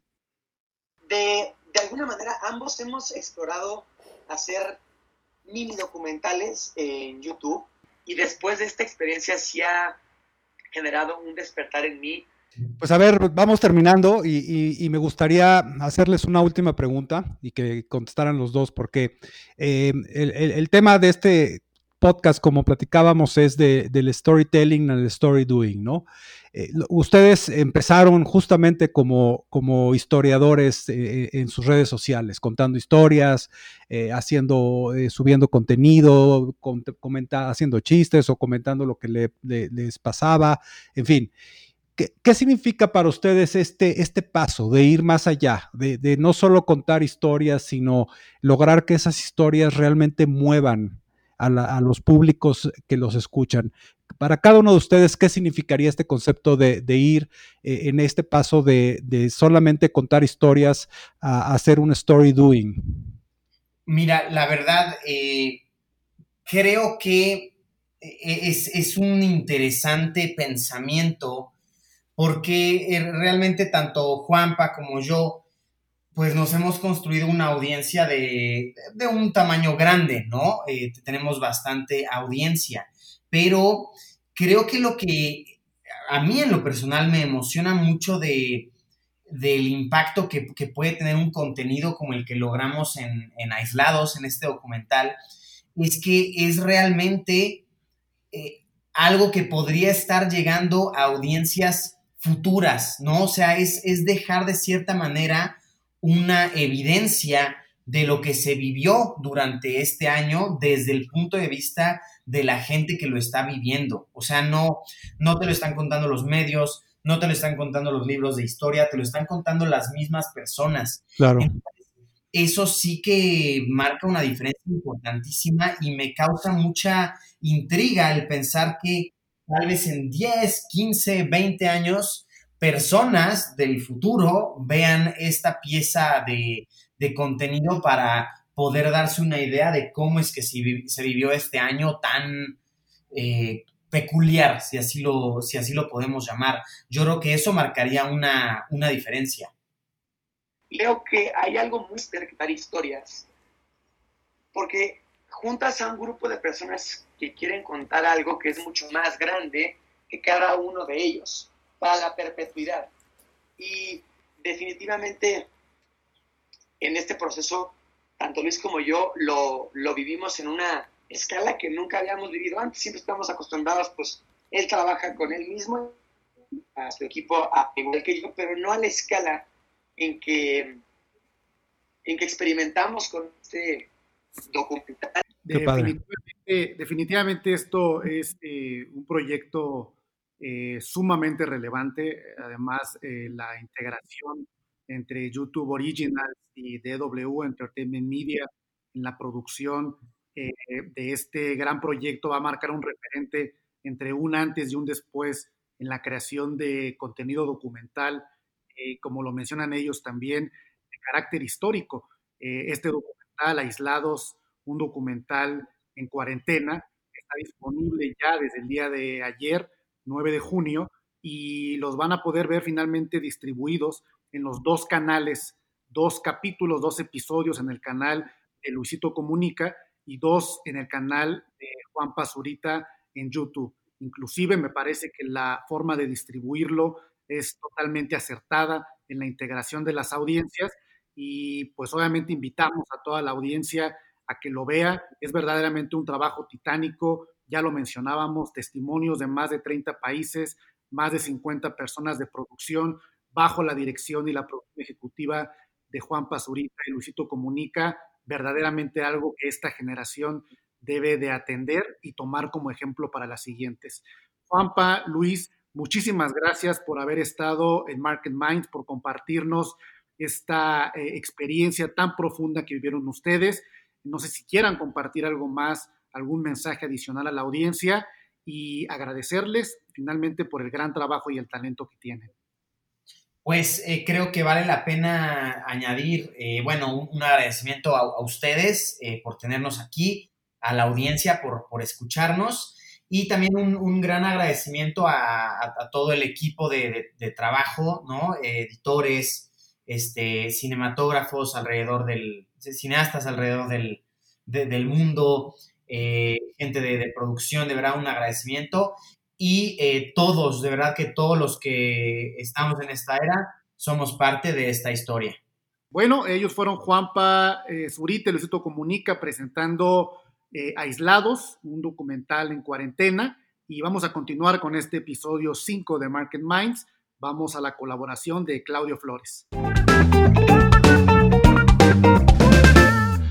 De, de alguna manera, ambos hemos explorado hacer mini documentales en YouTube y después de esta experiencia sí ha generado un despertar en mí. Pues a ver, vamos terminando y, me gustaría hacerles una última pregunta y que contestaran los dos, porque eh, el, tema de este podcast, como platicábamos, es del storytelling el story doing, ¿no? Eh, ustedes empezaron justamente como, como historiadores eh, en sus redes sociales, contando historias, haciendo, subiendo contenido, haciendo chistes o comentando lo que les pasaba, en fin. ¿Qué, significa para ustedes este, este paso de ir más allá, de, no solo contar historias, sino lograr que esas historias realmente muevan a, los públicos que los escuchan? Para cada uno de ustedes, ¿qué significaría este concepto de, ir eh, en este paso de, solamente contar historias a, hacer un story doing? Mira, la verdad, eh, creo que eh, es, es un interesante pensamiento porque realmente tanto Juanpa como yo, pues nos hemos construido una audiencia de, un tamaño grande, ¿no? Eh, tenemos bastante audiencia, pero creo que lo que a mí en lo personal me emociona mucho de, del impacto que, puede tener un contenido como el que logramos en, Aislados, en este documental, es que es realmente eh, algo que podría estar llegando a audiencias futuras, ¿no? O sea, es, es dejar de cierta manera una evidencia de lo que se vivió durante este año desde el punto de vista de la gente que lo está viviendo. O sea, no, no te lo están contando los medios, no te lo están contando los libros de historia, te lo están contando las mismas personas. Claro. eso sí que marca una diferencia importantísima y me causa mucha intriga el pensar que tal vez en 10, 15, 20 años, personas del futuro vean esta pieza de, contenido para poder darse una idea de cómo es que se, vivió este año tan eh, peculiar, si así, lo, si así lo podemos llamar. Yo creo que eso marcaría una, una diferencia. Creo que hay algo muy de historias, porque juntas a un grupo de personas que quieren contar algo que es mucho más grande que cada uno de ellos para la perpetuidad. Y definitivamente en este proceso, tanto Luis como yo lo, lo vivimos en una escala que nunca habíamos vivido antes. Siempre estamos acostumbrados, pues él trabaja con él mismo, a su equipo, a, igual que yo, pero no a la escala en que, en que experimentamos con este documental. Definitivamente, esto es eh, un proyecto eh, sumamente relevante. Además, eh, la integración entre YouTube Originals y DW Entertainment Media en la producción de este gran proyecto va a marcar un referente entre un antes y un después en la creación de contenido documental, como lo mencionan ellos también, de carácter histórico. este documental, Aislados, un documental en cuarentena, está disponible ya desde el día de ayer, 9 de junio, y los van a poder ver finalmente distribuidos en los dos canales, dos capítulos, dos episodios en el canal de Luisito Comunica y dos en el canal de Juan Pazurita en YouTube. Inclusive me parece que la forma de distribuirlo es totalmente acertada en la integración de las audiencias y pues obviamente invitamos a toda la audiencia a que lo vea. Es verdaderamente un trabajo titánico, ya lo mencionábamos, testimonios de más de 30 países, más de 50 personas de producción, bajo la dirección y la producción ejecutiva de Juan Pazurita y Luisito Comunica, verdaderamente algo que esta generación debe de atender y tomar como ejemplo para las siguientes. Juanpa, Luis, muchísimas gracias por haber estado en Market Minds, por compartirnos esta eh, experiencia tan profunda que vivieron ustedes. No sé si quieran compartir algo más, algún mensaje adicional a la audiencia y agradecerles finalmente por el gran trabajo y el talento que tienen. pues eh, creo que vale la pena añadir, eh, bueno, un, agradecimiento a, ustedes eh, por tenernos aquí, a la audiencia por, por escucharnos y también un, gran agradecimiento a, todo el equipo de, trabajo, ¿no? editores, este, cinematógrafos alrededor del, cineastas alrededor del, del mundo, gente de, producción, de verdad un agradecimiento y eh, todos, de verdad que todos los que estamos en esta era somos parte de esta historia. Bueno, ellos fueron Juanpa eh, Zurite, Luisito Comunica, presentando eh, Aislados, un documental en cuarentena, y vamos a continuar con este episodio 5 de Market Minds. Vamos a la colaboración de Claudio Flores.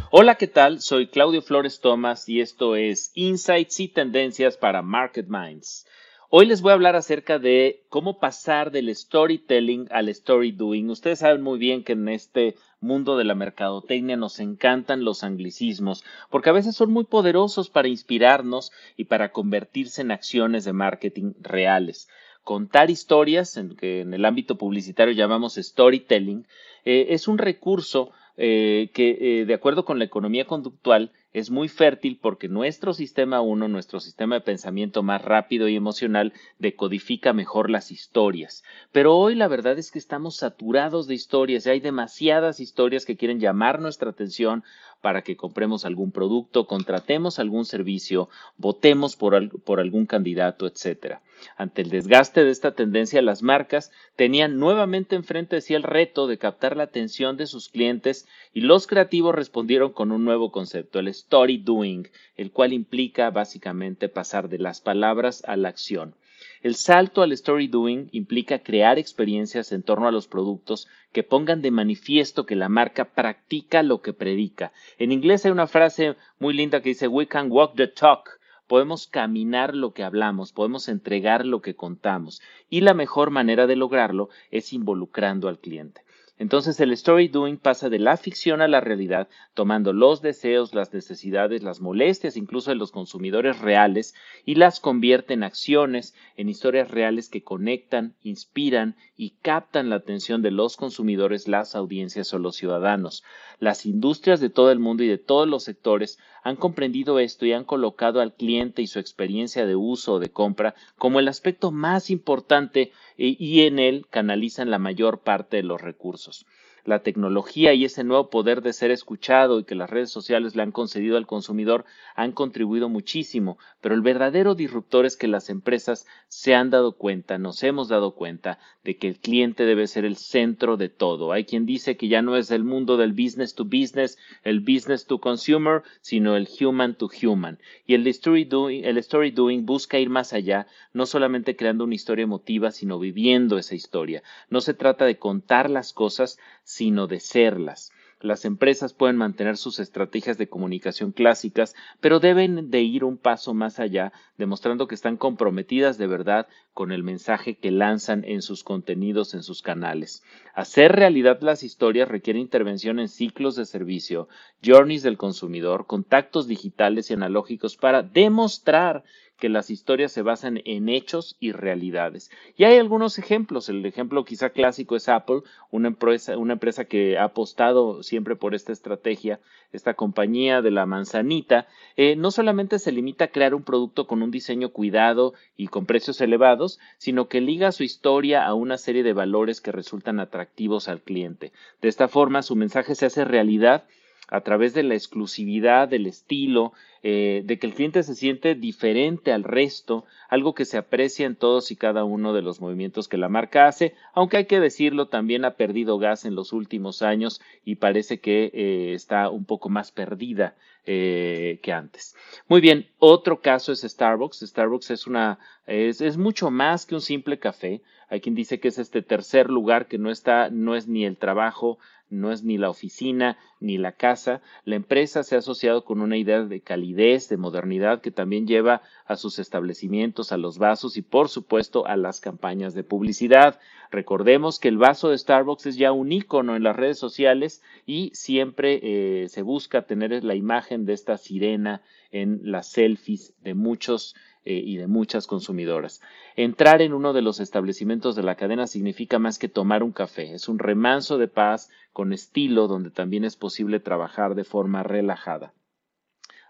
Hola, ¿qué tal? Soy Claudio Flores Tomás y esto es Insights y Tendencias para Market Minds. Hoy les voy a hablar acerca de cómo pasar del storytelling al story doing. Ustedes saben muy bien que en este mundo de la mercadotecnia nos encantan los anglicismos, porque a veces son muy poderosos para inspirarnos y para convertirse en acciones de marketing reales. Contar historias, en que en el ámbito publicitario llamamos storytelling, eh, es un recurso eh, que, eh, de acuerdo con la economía conductual, es muy fértil porque nuestro sistema 1, nuestro sistema de pensamiento más rápido y emocional, decodifica mejor las historias. Pero hoy la verdad es que estamos saturados de historias y hay demasiadas historias que quieren llamar nuestra atención para que compremos algún producto, contratemos algún servicio, votemos por, por algún candidato, etc. Ante el desgaste de esta tendencia, las marcas tenían nuevamente enfrente de sí el reto de captar la atención de sus clientes y los creativos respondieron con un nuevo concepto, el story doing, el cual implica básicamente pasar de las palabras a la acción. El salto al story doing implica crear experiencias en torno a los productos que pongan de manifiesto que la marca practica lo que predica. En inglés hay una frase muy linda que dice We can walk the talk. Podemos caminar lo que hablamos, podemos entregar lo que contamos. Y la mejor manera de lograrlo es involucrando al cliente. Entonces el story doing pasa de la ficción a la realidad, tomando los deseos, las necesidades, las molestias incluso de los consumidores reales y las convierte en acciones, en historias reales que conectan, inspiran y captan la atención de los consumidores, las audiencias o los ciudadanos. Las industrias de todo el mundo y de todos los sectores han comprendido esto y han colocado al cliente y su experiencia de uso o de compra como el aspecto más importante y en él canalizan la mayor parte de los recursos la tecnología y ese nuevo poder de ser escuchado y que las redes sociales le han concedido al consumidor han contribuido muchísimo, pero el verdadero disruptor es que las empresas se han dado cuenta, nos hemos dado cuenta de que el cliente debe ser el centro de todo. Hay quien dice que ya no es el mundo del business to business, el business to consumer, sino el human to human. Y el story doing, el story doing busca ir más allá, no solamente creando una historia emotiva, sino viviendo esa historia. No se trata de contar las cosas, sino de serlas. Las empresas pueden mantener sus estrategias de comunicación clásicas, pero deben de ir un paso más allá, demostrando que están comprometidas de verdad con el mensaje que lanzan en sus contenidos en sus canales. Hacer realidad las historias requiere intervención en ciclos de servicio, journeys del consumidor, contactos digitales y analógicos para demostrar que las historias se basan en hechos y realidades. Y hay algunos ejemplos. El ejemplo quizá clásico es Apple, una empresa, que ha apostado siempre por esta estrategia, esta compañía de la manzanita, eh, no solamente se limita a crear un producto con un diseño cuidado y con precios elevados, sino que liga su historia a una serie de valores que resultan atractivos al cliente. De esta forma, su mensaje se hace realidad a través de la exclusividad, del estilo, eh, de que el cliente se siente diferente al resto, algo que se aprecia en todos y cada uno de los movimientos que la marca hace, aunque hay que decirlo, también ha perdido gas en los últimos años y parece que eh, está un poco más perdida eh, que antes. Muy bien, otro caso es Starbucks. Starbucks es una es, es, mucho más que un simple café. Hay quien dice que es este tercer lugar que no está, no es ni el trabajo, no es ni la oficina ni la casa. La empresa se ha asociado con una idea de calidez, de modernidad que también lleva a sus establecimientos, a los vasos y por supuesto a las campañas de publicidad. Recordemos que el vaso de Starbucks es ya un icono en las redes sociales y siempre eh, se busca tener la imagen de esta sirena en las selfies de muchos eh, y de muchas consumidoras. Entrar en uno de los establecimientos de la cadena significa más que tomar un café, es un remanso de paz con estilo donde también es posible trabajar de forma relajada.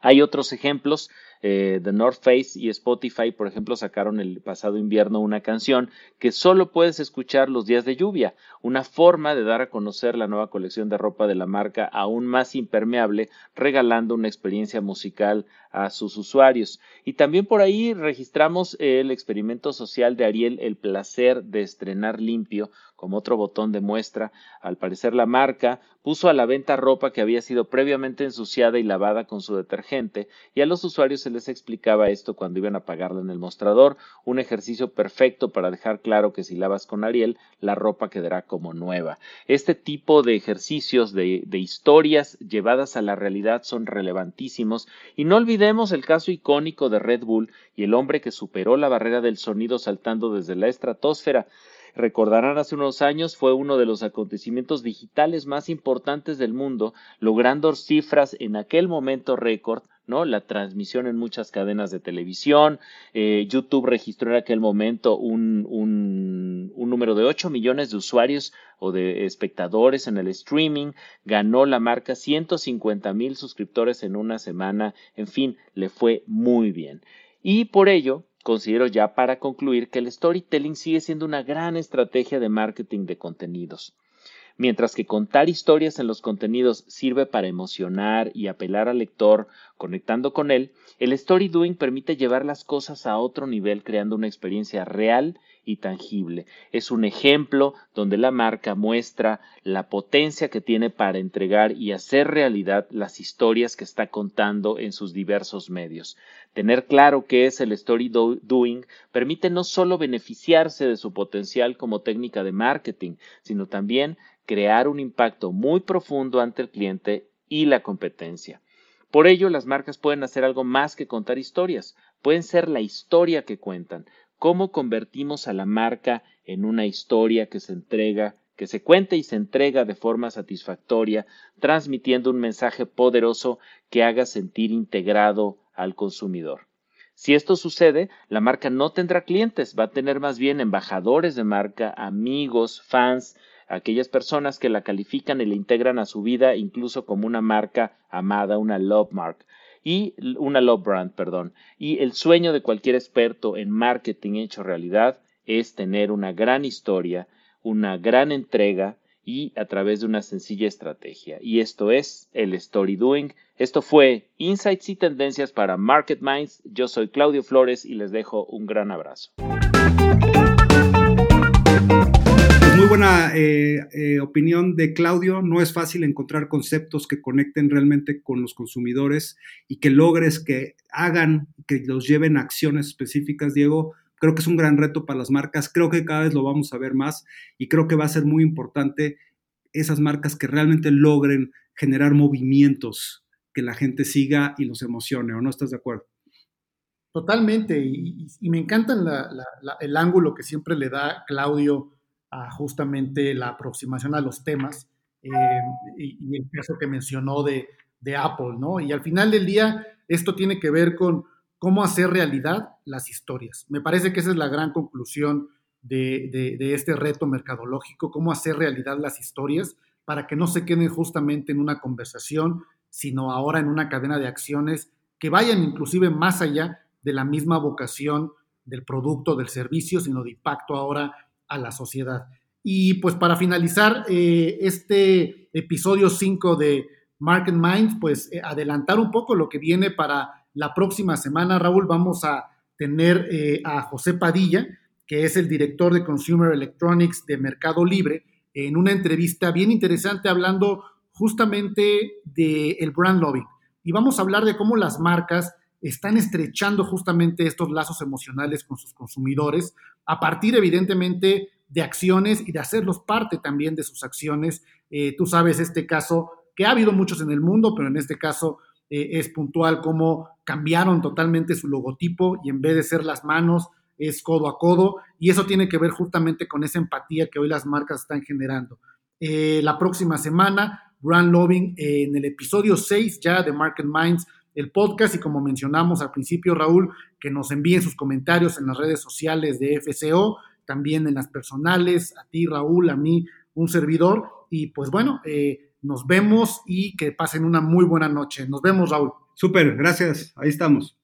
Hay otros ejemplos eh, The North Face y Spotify, por ejemplo, sacaron el pasado invierno una canción que solo puedes escuchar los días de lluvia, una forma de dar a conocer la nueva colección de ropa de la marca aún más impermeable, regalando una experiencia musical a sus usuarios. Y también por ahí registramos el experimento social de Ariel El placer de estrenar limpio, como otro botón de muestra. Al parecer la marca puso a la venta ropa que había sido previamente ensuciada y lavada con su detergente, y a los usuarios se les explicaba esto cuando iban a pagarla en el mostrador, un ejercicio perfecto para dejar claro que si lavas con Ariel, la ropa quedará como nueva. Este tipo de ejercicios de, de historias llevadas a la realidad son relevantísimos, y no olvidemos el caso icónico de Red Bull y el hombre que superó la barrera del sonido saltando desde la estratosfera recordarán hace unos años, fue uno de los acontecimientos digitales más importantes del mundo, logrando cifras en aquel momento récord, ¿no? La transmisión en muchas cadenas de televisión, eh, YouTube registró en aquel momento un, un, número de 8 millones de usuarios o de espectadores en el streaming, ganó la marca 150 mil suscriptores en una semana, en fin, le fue muy bien. Y por ello, Considero ya para concluir que el storytelling sigue siendo una gran estrategia de marketing de contenidos. Mientras que contar historias en los contenidos sirve para emocionar y apelar al lector conectando con él, el story doing permite llevar las cosas a otro nivel creando una experiencia real y tangible. Es un ejemplo donde la marca muestra la potencia que tiene para entregar y hacer realidad las historias que está contando en sus diversos medios. Tener claro qué es el story doing permite no solo beneficiarse de su potencial como técnica de marketing, sino también crear un impacto muy profundo ante el cliente y la competencia. Por ello, las marcas pueden hacer algo más que contar historias, pueden ser la historia que cuentan, cómo convertimos a la marca en una historia que se entrega, que se cuenta y se entrega de forma satisfactoria, transmitiendo un mensaje poderoso que haga sentir integrado al consumidor. Si esto sucede, la marca no tendrá clientes, va a tener más bien embajadores de marca, amigos, fans, aquellas personas que la califican y la integran a su vida incluso como una marca amada, una love mark y una love brand, perdón. Y el sueño de cualquier experto en marketing hecho realidad es tener una gran historia, una gran entrega y a través de una sencilla estrategia. Y esto es el story doing. Esto fue Insights y Tendencias para Market Minds. Yo soy Claudio Flores y les dejo un gran abrazo buena eh, eh, opinión de Claudio. No es fácil encontrar conceptos que conecten realmente con los consumidores y que logres que hagan, que los lleven a acciones específicas, Diego. Creo que es un gran reto para las marcas. Creo que cada vez lo vamos a ver más y creo que va a ser muy importante esas marcas que realmente logren generar movimientos que la gente siga y los emocione. ¿O no estás de acuerdo? Totalmente. Y, me encanta el ángulo que siempre le da Claudio a justamente la aproximación a los temas eh, y, el caso que mencionó de, Apple, ¿no? Y al final del día, esto tiene que ver con cómo hacer realidad las historias. Me parece que esa es la gran conclusión de, de, este reto mercadológico, cómo hacer realidad las historias para que no se queden justamente en una conversación, sino ahora en una cadena de acciones que vayan inclusive más allá de la misma vocación del producto, del servicio, sino de impacto ahora a la sociedad. Y pues para finalizar eh, este episodio 5 de Market Minds, pues eh, adelantar un poco lo que viene para la próxima semana, Raúl, vamos a tener eh, a José Padilla, que es el director de Consumer Electronics de Mercado Libre, en una entrevista bien interesante hablando justamente del el brand lobbying. Y vamos a hablar de cómo las marcas están estrechando justamente estos lazos emocionales con sus consumidores a partir evidentemente de acciones y de hacerlos parte también de sus acciones. Eh, tú sabes este caso que ha habido muchos en el mundo, pero en este caso eh, es puntual cómo cambiaron totalmente su logotipo y en vez de ser las manos es codo a codo y eso tiene que ver justamente con esa empatía que hoy las marcas están generando. Eh, la próxima semana, Brand Loving en el episodio 6 ya de Market Minds el podcast y como mencionamos al principio, Raúl, que nos envíen sus comentarios en las redes sociales de FCO, también en las personales, a ti, Raúl, a mí, un servidor. Y pues bueno, eh, nos vemos y que pasen una muy buena noche. Nos vemos, Raúl. Súper, gracias. Ahí estamos.